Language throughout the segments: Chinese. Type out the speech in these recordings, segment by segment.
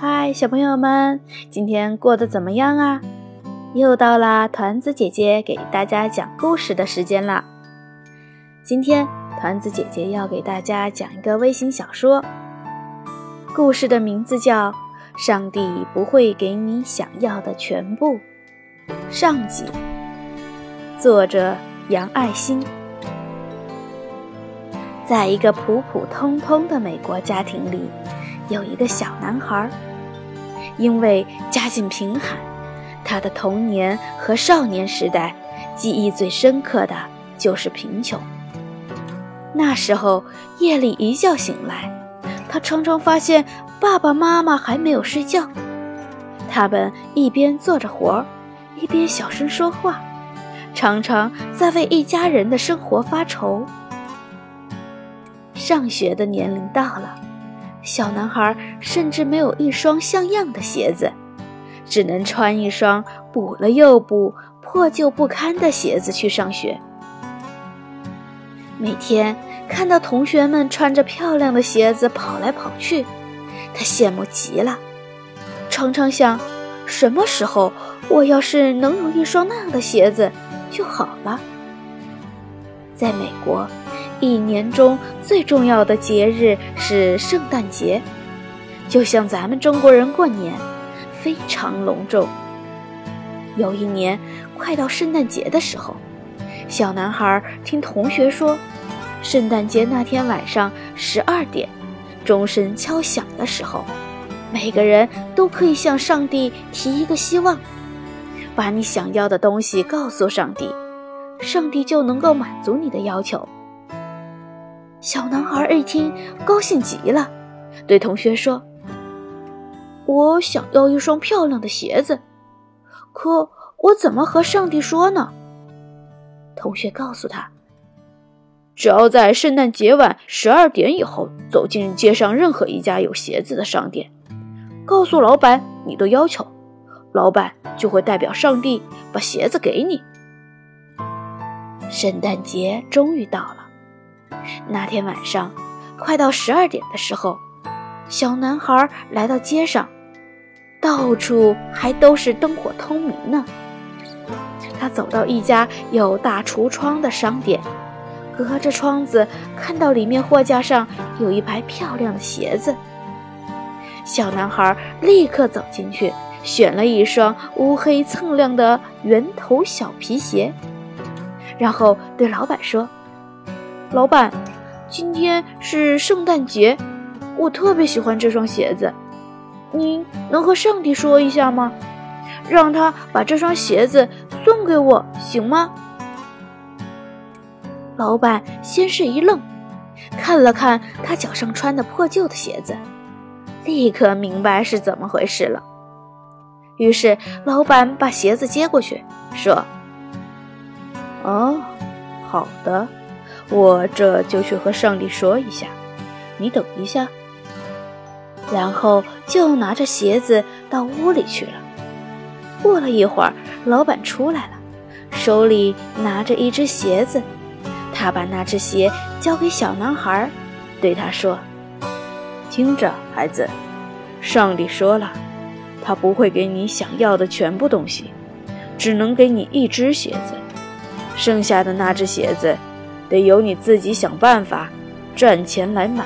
嗨，小朋友们，今天过得怎么样啊？又到了团子姐姐给大家讲故事的时间了。今天团子姐姐要给大家讲一个微型小说，故事的名字叫《上帝不会给你想要的全部》，上集，作者杨爱新。在一个普普通通的美国家庭里，有一个小男孩。因为家境贫寒，他的童年和少年时代记忆最深刻的就是贫穷。那时候夜里一觉醒来，他常常发现爸爸妈妈还没有睡觉，他们一边做着活儿，一边小声说话，常常在为一家人的生活发愁。上学的年龄到了。小男孩甚至没有一双像样的鞋子，只能穿一双补了又补、破旧不堪的鞋子去上学。每天看到同学们穿着漂亮的鞋子跑来跑去，他羡慕极了，常常想：什么时候我要是能有一双那样的鞋子就好了。在美国。一年中最重要的节日是圣诞节，就像咱们中国人过年，非常隆重。有一年快到圣诞节的时候，小男孩听同学说，圣诞节那天晚上十二点，钟声敲响的时候，每个人都可以向上帝提一个希望，把你想要的东西告诉上帝，上帝就能够满足你的要求。小男孩一听，高兴极了，对同学说：“我想要一双漂亮的鞋子，可我怎么和上帝说呢？”同学告诉他：“只要在圣诞节晚十二点以后走进街上任何一家有鞋子的商店，告诉老板你的要求，老板就会代表上帝把鞋子给你。”圣诞节终于到了。那天晚上，快到十二点的时候，小男孩来到街上，到处还都是灯火通明呢。他走到一家有大橱窗的商店，隔着窗子看到里面货架上有一排漂亮的鞋子。小男孩立刻走进去，选了一双乌黑锃亮的圆头小皮鞋，然后对老板说。老板，今天是圣诞节，我特别喜欢这双鞋子。您能和上帝说一下吗？让他把这双鞋子送给我，行吗？老板先是一愣，看了看他脚上穿的破旧的鞋子，立刻明白是怎么回事了。于是老板把鞋子接过去，说：“哦，好的。”我这就去和上帝说一下，你等一下。然后就拿着鞋子到屋里去了。过了一会儿，老板出来了，手里拿着一只鞋子。他把那只鞋交给小男孩，对他说：“听着，孩子，上帝说了，他不会给你想要的全部东西，只能给你一只鞋子，剩下的那只鞋子。”得由你自己想办法赚钱来买。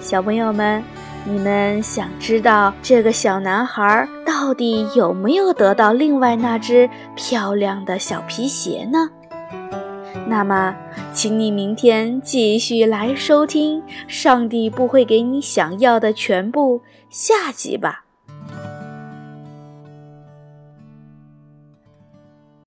小朋友们，你们想知道这个小男孩到底有没有得到另外那只漂亮的小皮鞋呢？那么，请你明天继续来收听《上帝不会给你想要的全部》下集吧。